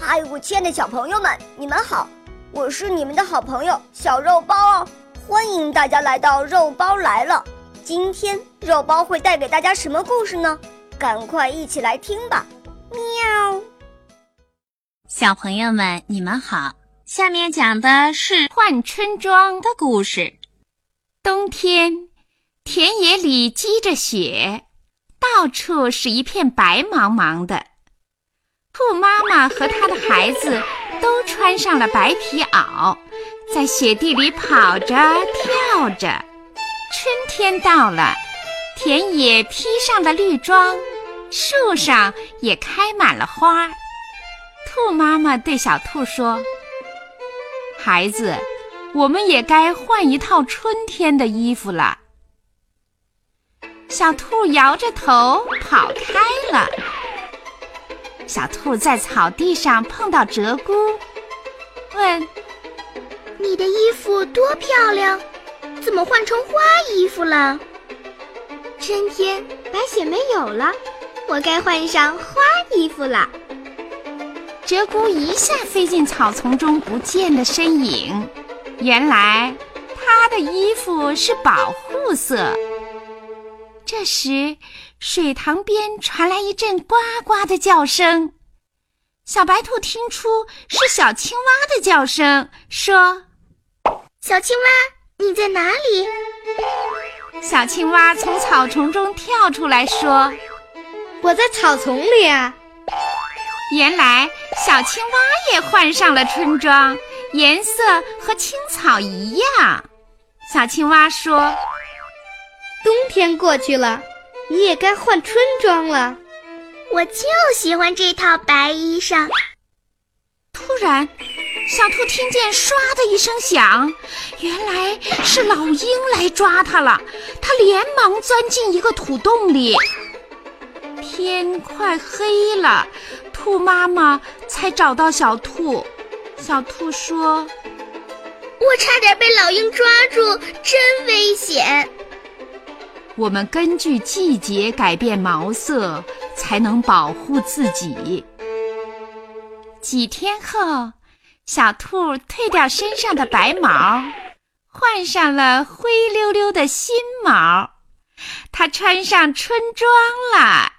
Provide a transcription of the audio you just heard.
嗨，我亲爱的小朋友们，你们好！我是你们的好朋友小肉包哦，欢迎大家来到肉包来了。今天肉包会带给大家什么故事呢？赶快一起来听吧！喵。小朋友们，你们好，下面讲的是换春装的故事。冬天，田野里积着雪，到处是一片白茫茫的。兔妈妈和她的孩子都穿上了白皮袄，在雪地里跑着跳着。春天到了，田野披上了绿装，树上也开满了花。兔妈妈对小兔说：“孩子，我们也该换一套春天的衣服了。”小兔摇着头跑开了。小兔在草地上碰到鹧鸪，问：“你的衣服多漂亮，怎么换成花衣服了？”春天白雪没有了，我该换上花衣服了。鹧鸪一下飞进草丛中不见的身影，原来它的衣服是保护色。这时，水塘边传来一阵呱呱的叫声。小白兔听出是小青蛙的叫声，说：“小青蛙，你在哪里？”小青蛙从草丛中跳出来说：“我在草丛里啊。”原来小青蛙也换上了春装，颜色和青草一样。小青蛙说。冬天过去了，你也该换春装了。我就喜欢这套白衣裳。突然，小兔听见“唰”的一声响，原来是老鹰来抓它了。它连忙钻进一个土洞里。天快黑了，兔妈妈才找到小兔。小兔说：“我差点被老鹰抓住，真危险。”我们根据季节改变毛色，才能保护自己。几天后，小兔褪掉身上的白毛，换上了灰溜溜的新毛，它穿上春装了。